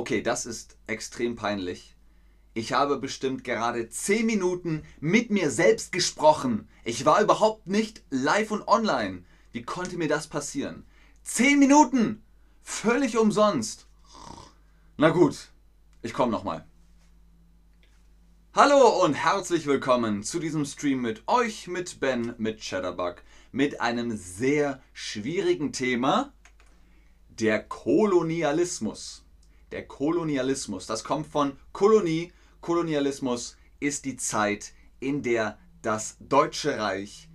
Okay, das ist extrem peinlich. Ich habe bestimmt gerade 10 Minuten mit mir selbst gesprochen. Ich war überhaupt nicht live und online. Wie konnte mir das passieren? 10 Minuten! Völlig umsonst. Na gut, ich komme nochmal. Hallo und herzlich willkommen zu diesem Stream mit euch, mit Ben, mit Cheddarbug, mit einem sehr schwierigen Thema, der Kolonialismus. Der Kolonialismus, das kommt von Kolonie. Kolonialismus ist die Zeit, in der das Deutsche Reich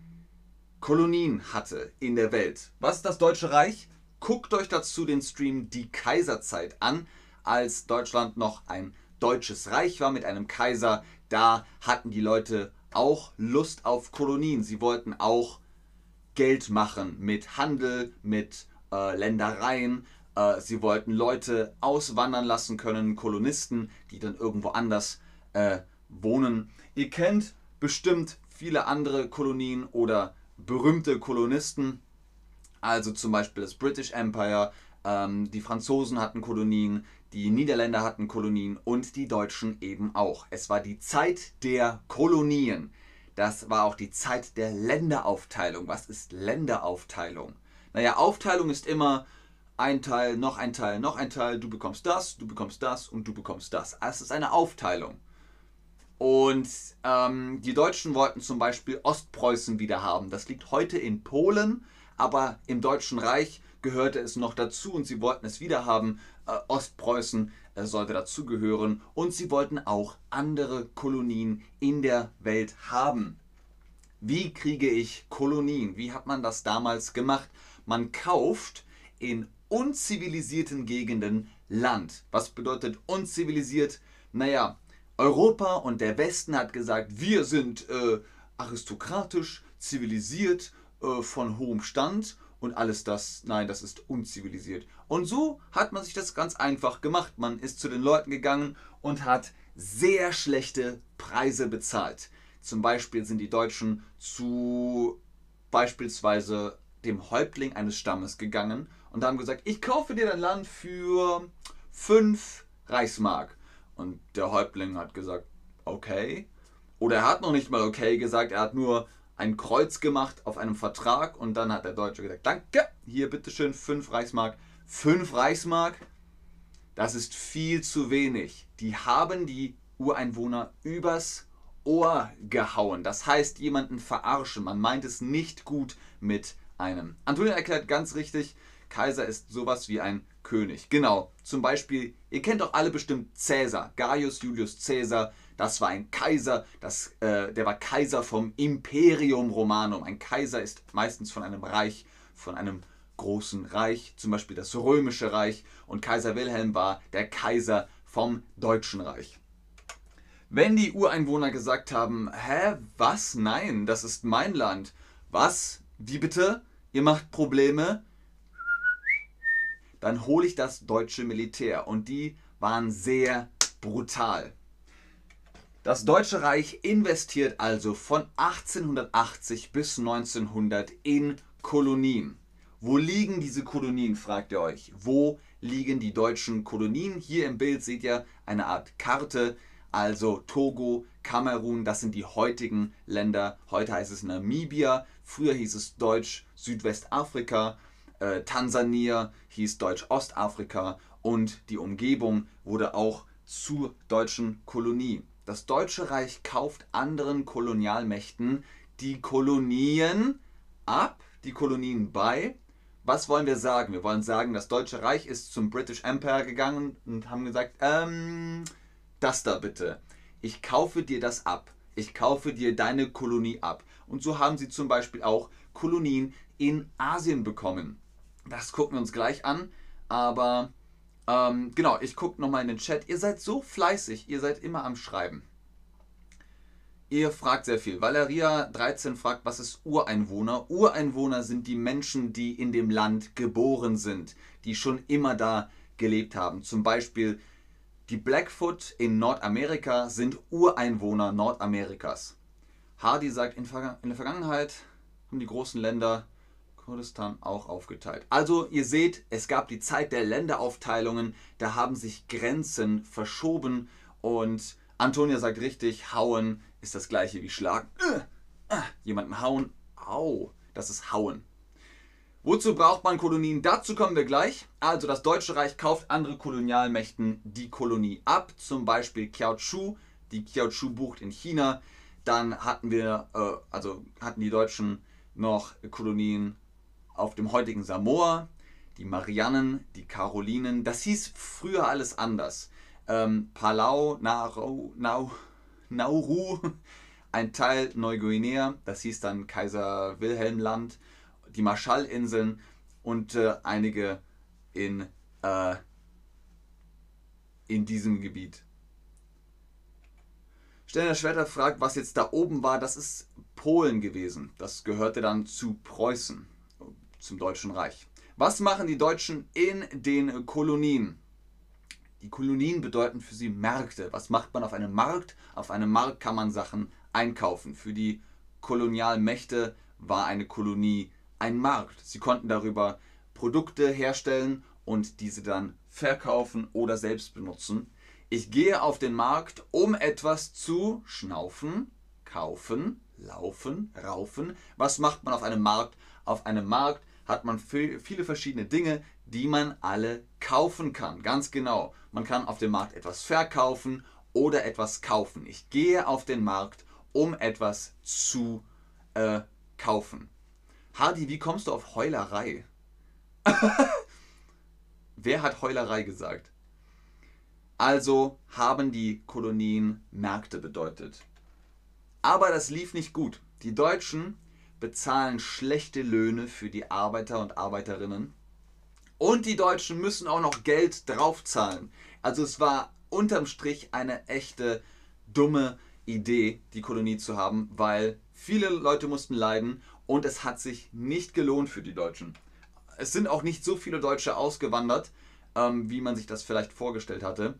Kolonien hatte in der Welt. Was ist das Deutsche Reich? Guckt euch dazu den Stream Die Kaiserzeit an, als Deutschland noch ein deutsches Reich war mit einem Kaiser. Da hatten die Leute auch Lust auf Kolonien. Sie wollten auch Geld machen mit Handel, mit äh, Ländereien. Äh, sie wollten Leute auswandern lassen können, Kolonisten, die dann irgendwo anders äh, wohnen. Ihr kennt bestimmt viele andere Kolonien oder berühmte Kolonisten. Also zum Beispiel das British Empire, ähm, die Franzosen hatten Kolonien, die Niederländer hatten Kolonien und die Deutschen eben auch. Es war die Zeit der Kolonien. Das war auch die Zeit der Länderaufteilung. Was ist Länderaufteilung? Naja, Aufteilung ist immer ein Teil, noch ein Teil, noch ein Teil, du bekommst das, du bekommst das und du bekommst das. Es ist eine Aufteilung. Und ähm, die Deutschen wollten zum Beispiel Ostpreußen wieder haben. Das liegt heute in Polen, aber im Deutschen Reich gehörte es noch dazu und sie wollten es wieder haben. Äh, Ostpreußen äh, sollte dazugehören und sie wollten auch andere Kolonien in der Welt haben. Wie kriege ich Kolonien? Wie hat man das damals gemacht? Man kauft in unzivilisierten Gegenden Land. Was bedeutet unzivilisiert? Naja, Europa und der Westen hat gesagt, wir sind äh, aristokratisch, zivilisiert, äh, von hohem Stand und alles das, nein, das ist unzivilisiert. Und so hat man sich das ganz einfach gemacht. Man ist zu den Leuten gegangen und hat sehr schlechte Preise bezahlt. Zum Beispiel sind die Deutschen zu beispielsweise dem Häuptling eines Stammes gegangen und haben gesagt, ich kaufe dir dein Land für 5 Reichsmark. Und der Häuptling hat gesagt, okay. Oder er hat noch nicht mal okay gesagt, er hat nur ein Kreuz gemacht auf einem Vertrag und dann hat der Deutsche gesagt, danke, hier bitteschön 5 Reichsmark. 5 Reichsmark, das ist viel zu wenig. Die haben die Ureinwohner übers Ohr gehauen. Das heißt, jemanden verarschen. Man meint es nicht gut mit einem. Antonio erklärt ganz richtig, Kaiser ist sowas wie ein König. Genau, zum Beispiel, ihr kennt doch alle bestimmt Cäsar, Gaius Julius Cäsar, das war ein Kaiser, das, äh, der war Kaiser vom Imperium Romanum. Ein Kaiser ist meistens von einem Reich, von einem großen Reich, zum Beispiel das Römische Reich. Und Kaiser Wilhelm war der Kaiser vom Deutschen Reich. Wenn die Ureinwohner gesagt haben, hä, was? Nein, das ist mein Land. Was? Wie bitte? Ihr macht Probleme? Dann hole ich das deutsche Militär. Und die waren sehr brutal. Das Deutsche Reich investiert also von 1880 bis 1900 in Kolonien. Wo liegen diese Kolonien, fragt ihr euch. Wo liegen die deutschen Kolonien? Hier im Bild seht ihr eine Art Karte, also Togo, Kamerun, das sind die heutigen Länder. Heute heißt es Namibia, früher hieß es Deutsch Südwestafrika, äh, Tansania hieß Deutsch Ostafrika und die Umgebung wurde auch zur deutschen Kolonie. Das Deutsche Reich kauft anderen Kolonialmächten die Kolonien ab, die Kolonien bei. Was wollen wir sagen? Wir wollen sagen, das Deutsche Reich ist zum British Empire gegangen und haben gesagt, ähm, das da bitte. Ich kaufe dir das ab. Ich kaufe dir deine Kolonie ab. Und so haben sie zum Beispiel auch Kolonien in Asien bekommen. Das gucken wir uns gleich an. Aber ähm, genau, ich gucke nochmal in den Chat. Ihr seid so fleißig, ihr seid immer am Schreiben. Ihr fragt sehr viel. Valeria 13 fragt, was ist Ureinwohner? Ureinwohner sind die Menschen, die in dem Land geboren sind, die schon immer da gelebt haben. Zum Beispiel die Blackfoot in Nordamerika sind Ureinwohner Nordamerikas. Hardy sagt, in, in der Vergangenheit haben die großen Länder Kurdistan auch aufgeteilt. Also ihr seht, es gab die Zeit der Länderaufteilungen, da haben sich Grenzen verschoben und Antonia sagt richtig, hauen ist das gleiche wie schlagen. Äh, äh, jemanden hauen, au, das ist hauen. Wozu braucht man Kolonien? Dazu kommen wir gleich. Also das Deutsche Reich kauft andere Kolonialmächten die Kolonie ab, zum Beispiel Kiaochu, die Kiaochu bucht in China. Dann hatten wir, äh, also hatten die Deutschen noch Kolonien auf dem heutigen Samoa, die Marianen, die Karolinen. Das hieß früher alles anders. Ähm, Palau, Nauru, Nau, Nauru, ein Teil Neuguinea, das hieß dann Kaiser Wilhelm Land die Marshallinseln und äh, einige in, äh, in diesem Gebiet. Stellner Schwerter fragt, was jetzt da oben war. Das ist Polen gewesen. Das gehörte dann zu Preußen, zum Deutschen Reich. Was machen die Deutschen in den Kolonien? Die Kolonien bedeuten für sie Märkte. Was macht man auf einem Markt? Auf einem Markt kann man Sachen einkaufen. Für die Kolonialmächte war eine Kolonie ein Markt. Sie konnten darüber Produkte herstellen und diese dann verkaufen oder selbst benutzen. Ich gehe auf den Markt, um etwas zu schnaufen, kaufen, laufen, raufen. Was macht man auf einem Markt? Auf einem Markt hat man viele verschiedene Dinge, die man alle kaufen kann. Ganz genau. Man kann auf dem Markt etwas verkaufen oder etwas kaufen. Ich gehe auf den Markt, um etwas zu äh, kaufen. Hardy, wie kommst du auf Heulerei? Wer hat Heulerei gesagt? Also haben die Kolonien Märkte bedeutet. Aber das lief nicht gut. Die Deutschen bezahlen schlechte Löhne für die Arbeiter und Arbeiterinnen. Und die Deutschen müssen auch noch Geld draufzahlen. Also es war unterm Strich eine echte dumme Idee, die Kolonie zu haben, weil viele Leute mussten leiden und es hat sich nicht gelohnt für die Deutschen. Es sind auch nicht so viele Deutsche ausgewandert, ähm, wie man sich das vielleicht vorgestellt hatte.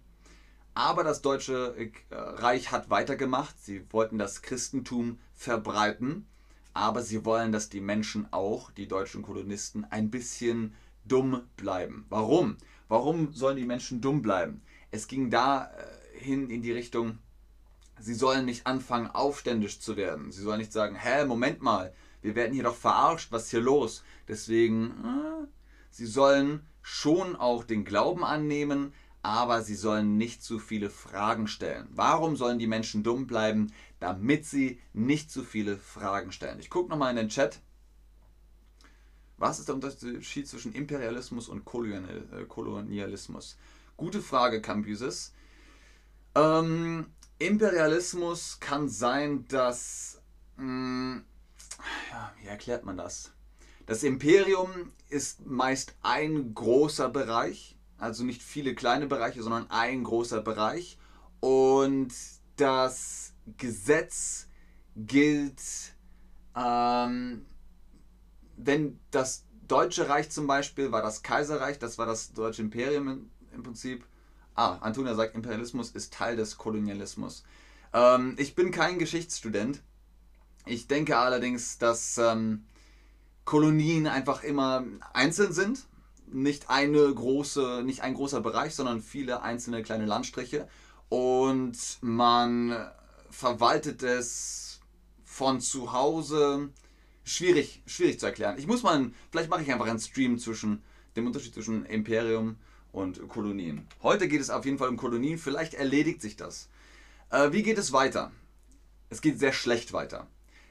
Aber das Deutsche äh, Reich hat weitergemacht. Sie wollten das Christentum verbreiten. Aber sie wollen, dass die Menschen auch, die deutschen Kolonisten, ein bisschen dumm bleiben. Warum? Warum sollen die Menschen dumm bleiben? Es ging da äh, in die Richtung, sie sollen nicht anfangen, aufständisch zu werden. Sie sollen nicht sagen, hä, Moment mal, wir werden hier doch verarscht, was ist hier los? Deswegen, äh, sie sollen schon auch den Glauben annehmen, aber sie sollen nicht zu viele Fragen stellen. Warum sollen die Menschen dumm bleiben? Damit sie nicht zu viele Fragen stellen. Ich gucke nochmal in den Chat. Was ist der Unterschied zwischen Imperialismus und äh, Kolonialismus? Gute Frage, Cambyses. Ähm, Imperialismus kann sein, dass mh, mm, ja, wie erklärt man das? Das Imperium ist meist ein großer Bereich, also nicht viele kleine Bereiche, sondern ein großer Bereich. Und das Gesetz gilt, ähm, wenn das Deutsche Reich zum Beispiel war das Kaiserreich, das war das Deutsche Imperium im, Prinzip. Ah, Antonia sagt, Imperialismus ist Teil des Kolonialismus. Ähm, ich bin kein Geschichtsstudent, ich denke allerdings, dass ähm, Kolonien einfach immer einzeln sind. Nicht eine große, nicht ein großer Bereich, sondern viele einzelne kleine Landstriche. Und man verwaltet es von zu Hause. Schwierig, schwierig zu erklären. Ich muss mal, vielleicht mache ich einfach einen Stream zwischen dem Unterschied zwischen Imperium und Kolonien. Heute geht es auf jeden Fall um Kolonien. Vielleicht erledigt sich das. Äh, wie geht es weiter? Es geht sehr schlecht weiter.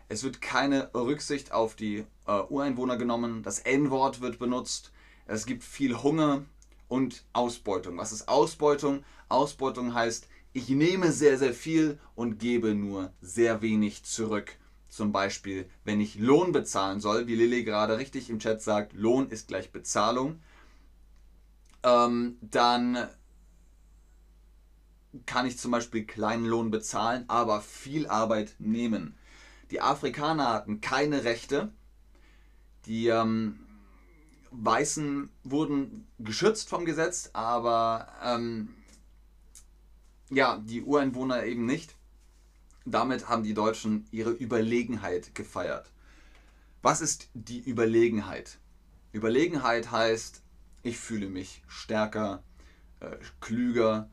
Es wird keine Rücksicht auf die äh, Ureinwohner genommen. Das N-Wort wird benutzt. Es gibt viel Hunger und Ausbeutung. Was ist Ausbeutung? Ausbeutung heißt, ich nehme sehr, sehr viel und gebe nur sehr wenig zurück. Zum Beispiel, wenn ich Lohn bezahlen soll, wie Lilly gerade richtig im Chat sagt, Lohn ist gleich Bezahlung, ähm, dann kann ich zum Beispiel kleinen Lohn bezahlen, aber viel Arbeit nehmen. Die Afrikaner hatten keine Rechte. Die ähm, Weißen wurden geschützt vom Gesetz, aber ähm, ja, die Ureinwohner eben nicht. Damit haben die Deutschen ihre Überlegenheit gefeiert. Was ist die Überlegenheit? Überlegenheit heißt, ich fühle mich stärker, äh, klüger,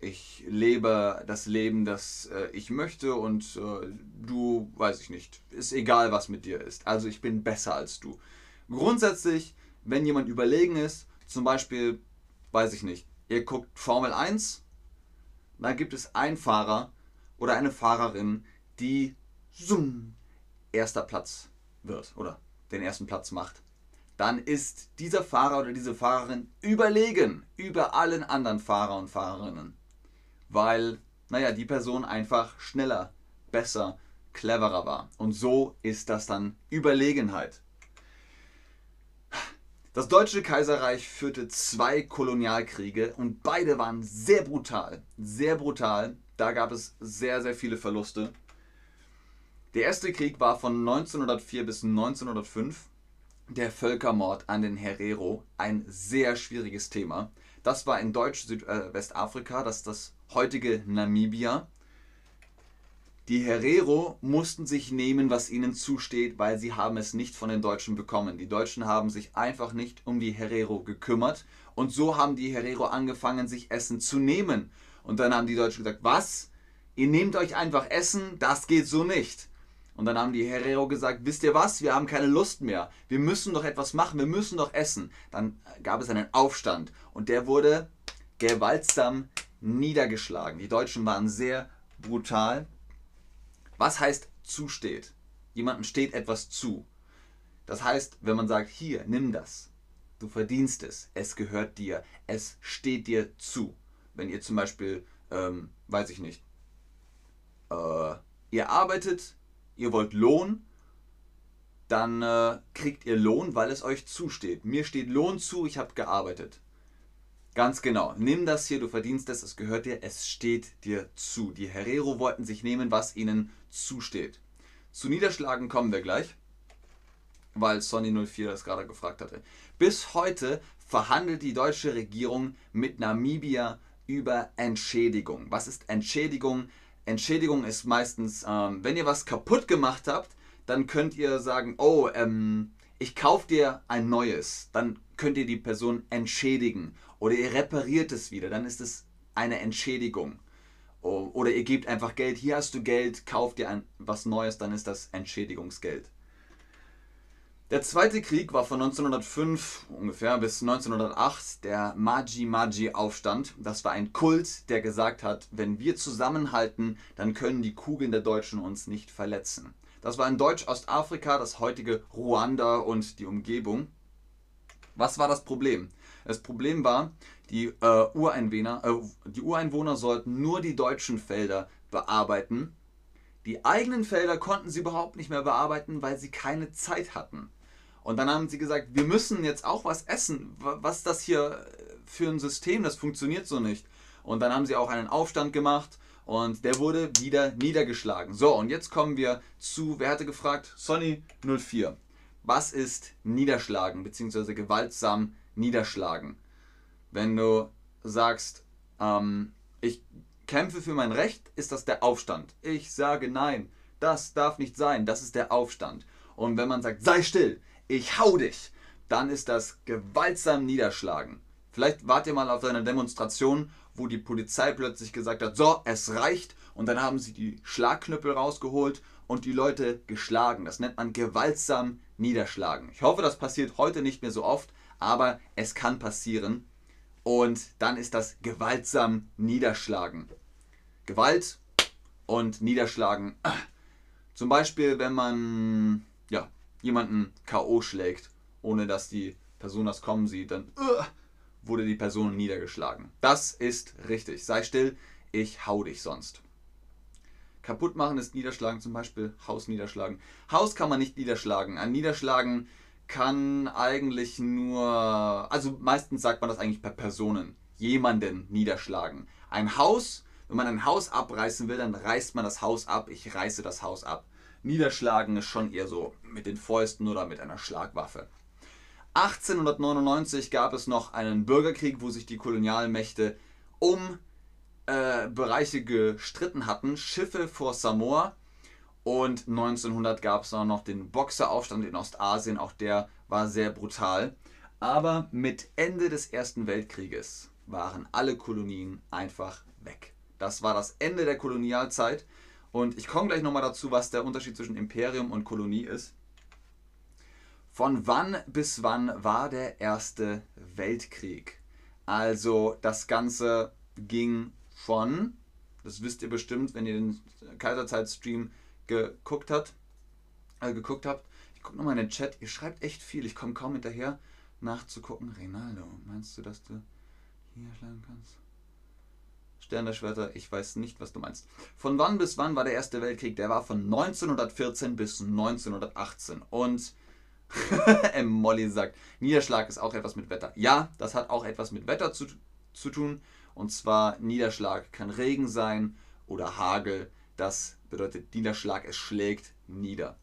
ich lebe das Leben, das äh, ich möchte und äh, du, weiß ich nicht, ist egal, was mit dir ist. Also ich bin besser als du. Grundsätzlich, wenn jemand überlegen ist, zum Beispiel, weiß ich nicht, ihr guckt Formel 1, dann gibt es einen Fahrer oder eine Fahrerin, die zoom, erster Platz wird oder den ersten Platz macht, dann ist dieser Fahrer oder diese Fahrerin überlegen über allen anderen Fahrer und Fahrerinnen. Weil, naja, die Person einfach schneller, besser, cleverer war. Und so ist das dann Überlegenheit. Das Deutsche Kaiserreich führte zwei Kolonialkriege und beide waren sehr brutal. Sehr brutal. Da gab es sehr, sehr viele Verluste. Der erste Krieg war von 1904 bis 1905. Der Völkermord an den Herero, ein sehr schwieriges Thema. Das war in Deutsch-Südwestafrika, äh, das ist das heutige Namibia. Die Herero mussten sich nehmen, was ihnen zusteht, weil sie haben es nicht von den Deutschen bekommen. Die Deutschen haben sich einfach nicht um die Herero gekümmert und so haben die Herero angefangen, sich Essen zu nehmen. Und dann haben die Deutschen gesagt, was? Ihr nehmt euch einfach Essen? Das geht so nicht. Und dann haben die Herero gesagt, wisst ihr was, wir haben keine Lust mehr. Wir müssen doch etwas machen, wir müssen doch essen. Dann gab es einen Aufstand und der wurde gewaltsam niedergeschlagen. Die Deutschen waren sehr brutal. Was heißt zusteht? Jemandem steht etwas zu. Das heißt, wenn man sagt, hier, nimm das. Du verdienst es. Es gehört dir. Es steht dir zu. Wenn ihr zum Beispiel, ähm, weiß ich nicht, äh, ihr arbeitet ihr wollt Lohn, dann äh, kriegt ihr Lohn, weil es euch zusteht. Mir steht Lohn zu, ich habe gearbeitet. Ganz genau. Nimm das hier, du verdienst es, es gehört dir, es steht dir zu. Die Herero wollten sich nehmen, was ihnen zusteht. Zu Niederschlagen kommen wir gleich, weil Sonny04 das gerade gefragt hatte. Bis heute verhandelt die deutsche Regierung mit Namibia über Entschädigung. Was ist Entschädigung? Entschädigung ist meistens, ähm, wenn ihr was kaputt gemacht habt, dann könnt ihr sagen, oh, ähm, ich kaufe dir ein neues. Dann könnt ihr die Person entschädigen. Oder ihr repariert es wieder, dann ist es eine Entschädigung. Oder ihr gebt einfach Geld, hier hast du Geld, kauft dir ein, was Neues, dann ist das Entschädigungsgeld. Der Zweite Krieg war von 1905 ungefähr bis 1908 der Maji-Maji-Aufstand. Das war ein Kult, der gesagt hat, wenn wir zusammenhalten, dann können die Kugeln der Deutschen uns nicht verletzen. Das war in Deutsch-Ostafrika, das heutige Ruanda und die Umgebung. Was war das Problem? Das Problem war, die, äh, Ureinwohner, äh, die Ureinwohner sollten nur die deutschen Felder bearbeiten die eigenen Felder konnten sie überhaupt nicht mehr bearbeiten, weil sie keine Zeit hatten. Und dann haben sie gesagt, wir müssen jetzt auch was essen. Was ist das hier für ein System? Das funktioniert so nicht. Und dann haben sie auch einen Aufstand gemacht und der wurde wieder niedergeschlagen. So, und jetzt kommen wir zu, wer hatte gefragt? Sonny 04. Was ist niederschlagen, beziehungsweise gewaltsam niederschlagen? Wenn du sagst, ähm, ich kämpfe für mein Recht, ist das der Aufstand. Ich sage nein, das darf nicht sein, das ist der Aufstand. Und wenn man sagt, sei still, ich hau dich, dann ist das gewaltsam niederschlagen. Vielleicht wart ihr mal auf einer Demonstration, wo die Polizei plötzlich gesagt hat, so, es reicht. Und dann haben sie die Schlagknüppel rausgeholt und die Leute geschlagen. Das nennt man gewaltsam niederschlagen. Ich hoffe, das passiert heute nicht mehr so oft, aber es kann passieren. Und dann ist das gewaltsam niederschlagen. Gewalt und niederschlagen. Zum Beispiel, wenn man ja, jemanden K.O. schlägt, ohne dass die Person das kommen sieht, dann uh, wurde die Person niedergeschlagen. Das ist richtig. Sei still, ich hau dich sonst. Kaputt machen ist niederschlagen, zum Beispiel Haus niederschlagen. Haus kann man nicht niederschlagen. Ein Niederschlagen kann eigentlich nur, also meistens sagt man das eigentlich per Personen, jemanden niederschlagen. Ein Haus, wenn man ein Haus abreißen will, dann reißt man das Haus ab, ich reiße das Haus ab. Niederschlagen ist schon eher so mit den Fäusten oder mit einer Schlagwaffe. 1899 gab es noch einen Bürgerkrieg, wo sich die Kolonialmächte um äh, Bereiche gestritten hatten. Schiffe vor Samoa Und 1900 gab es auch noch den Boxeraufstand in Ostasien, auch der war sehr brutal. Aber mit Ende des Ersten Weltkrieges waren alle Kolonien einfach weg. Das war das Ende der Kolonialzeit. Und ich komme gleich nochmal dazu, was der Unterschied zwischen Imperium und Kolonie ist. Von wann bis wann war der Erste Weltkrieg? Also das Ganze ging von, das wisst ihr bestimmt, wenn ihr den Kaiserzeit-Stream geguckt habt, äh, geguckt habt. Ich gucke nochmal in den Chat, ihr schreibt echt viel, ich komme kaum hinterher nachzugucken. Rinaldo, meinst du, dass du hier schlagen kannst? Stern der Schwerter, ich weiß nicht, was du meinst. Von wann bis wann war der Erste Weltkrieg? Der war von 1914 bis 1918. Und Molly sagt, Niederschlag ist auch etwas mit Wetter. Ja, das hat auch etwas mit Wetter zu, zu tun. Und zwar Niederschlag kann Regen sein oder Hagel. Das bedeutet Niederschlag, es schlägt nieder.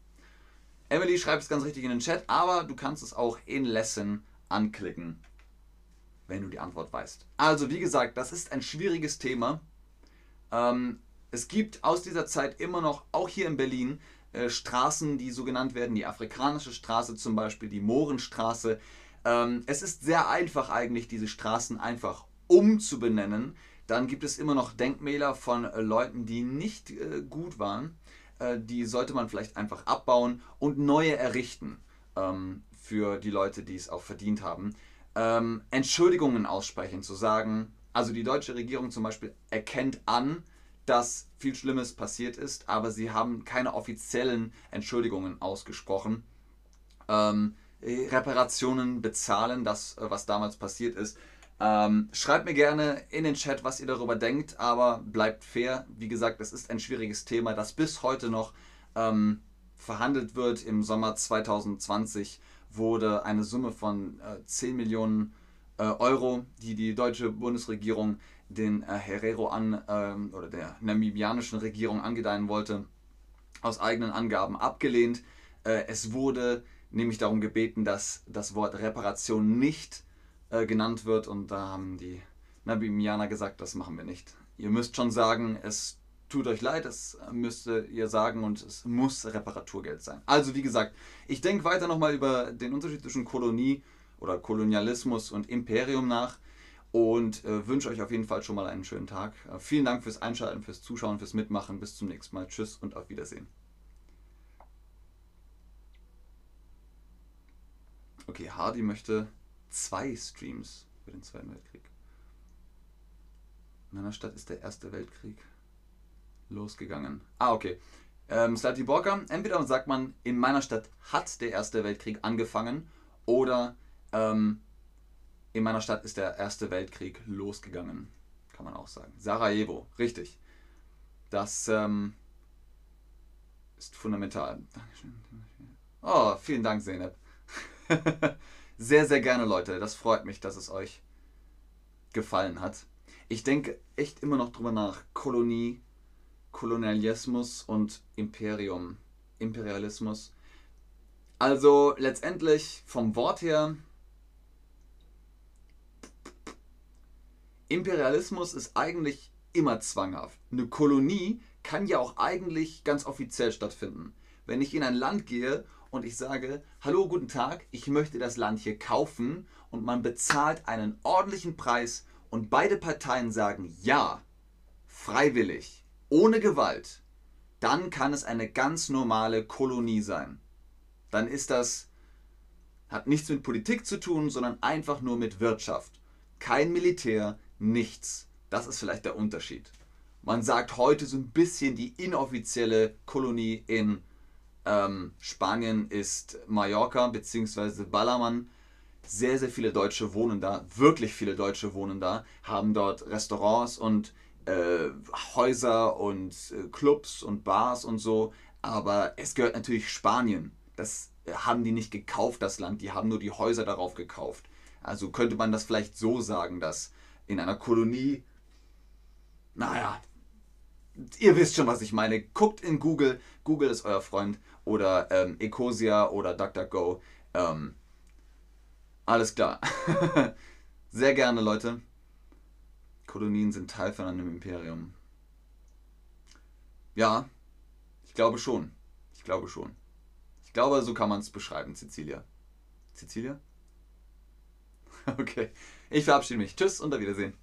Emily schreibt es ganz richtig in den Chat, aber du kannst es auch in Lesson anklicken, wenn du die Antwort weißt. Also wie gesagt, das ist ein schwieriges Thema. Ähm, es gibt aus dieser Zeit immer noch, auch hier in Berlin, äh, Straßen, die so genannt werden, die afrikanische Straße zum Beispiel, die Mohrenstraße. Ähm, es ist sehr einfach eigentlich, diese Straßen einfach umzubenennen. Dann gibt es immer noch Denkmäler von äh, Leuten, die nicht äh, gut waren. Äh, die sollte man vielleicht einfach abbauen und neue errichten ähm, für die Leute, die es auch verdient haben. Ähm, Entschuldigungen aussprechen, zu sagen, also die deutsche Regierung zum Beispiel erkennt an, dass viel Schlimmes passiert ist, aber sie haben keine offiziellen Entschuldigungen ausgesprochen. Ähm, Reparationen bezahlen, das, was damals passiert ist. Ähm, schreibt mir gerne in den Chat, was ihr darüber denkt, aber bleibt fair. Wie gesagt, es ist ein schwieriges Thema, das bis heute noch ähm, verhandelt wird. Im Sommer 2020 wurde eine Summe von äh, 10 Millionen äh, Euro, die die deutsche Bundesregierung den äh, Herero an ähm, oder der namibianischen Regierung angedeihen wollte, aus eigenen Angaben abgelehnt. Äh, es wurde nämlich darum gebeten, dass das Wort Reparation nicht äh, genannt wird und da haben die Namibianer gesagt, das machen wir nicht. Ihr müsst schon sagen, es tut euch leid, das müsst ihr sagen und es muss Reparaturgeld sein. Also wie gesagt, ich denke weiter nochmal über den Unterschied zwischen Kolonie oder Kolonialismus und Imperium nach und äh, wünsche euch auf jeden Fall schon mal einen schönen Tag. Äh, vielen Dank fürs Einschalten, fürs Zuschauen, fürs Mitmachen. Bis zum nächsten Mal. Tschüss und auf Wiedersehen. Okay, Hardy möchte zwei Streams für den Zweiten Weltkrieg. In meiner Stadt ist der Erste Weltkrieg losgegangen. Ah, okay. Ähm, Borka, entweder sagt man, in meiner Stadt hat der Erste Weltkrieg angefangen oder ähm, in meiner Stadt ist der Erste Weltkrieg losgegangen, kann man auch sagen. Sarajevo, richtig. Das ähm, ist fundamental. Oh, vielen Dank, Zeynep. sehr, sehr gerne, Leute. Das freut mich, dass es euch gefallen hat. Ich denke echt immer noch drüber nach. Kolonie, Kolonialismus und Imperium. Imperialismus. Also letztendlich vom Wort her Imperialismus ist eigentlich immer zwanghaft. Eine Kolonie kann ja auch eigentlich ganz offiziell stattfinden. Wenn ich in ein Land gehe und ich sage, hallo, guten Tag, ich möchte das Land hier kaufen und man bezahlt einen ordentlichen Preis und beide Parteien sagen ja, freiwillig, ohne Gewalt, dann kann es eine ganz normale Kolonie sein. Dann ist das, hat nichts mit Politik zu tun, sondern einfach nur mit Wirtschaft. Kein Militär, nichts. Das ist vielleicht der Unterschied. Man sagt heute so ein bisschen, die inoffizielle Kolonie in ähm, Spanien ist Mallorca bzw. Ballermann. Sehr, sehr viele Deutsche wohnen da, wirklich viele Deutsche wohnen da, haben dort Restaurants und äh, Häuser und äh, Clubs und Bars und so. Aber es gehört natürlich Spanien. Das haben die nicht gekauft, das Land, die haben nur die Häuser darauf gekauft. Also könnte man das vielleicht so sagen, dass in einer Kolonie. Naja, ihr wisst schon, was ich meine. Guckt in Google. Google ist euer Freund. Oder ähm, Ecosia oder DuckDuckGo. Ähm, alles klar. Sehr gerne, Leute. Kolonien sind Teil von einem Imperium. Ja, Ich glaube schon. Ich glaube schon. Ich glaube, so kann man es beschreiben, Cecilia. Cecilia? Okay. Ich verabschiede mich. Tschüss und auf Wiedersehen.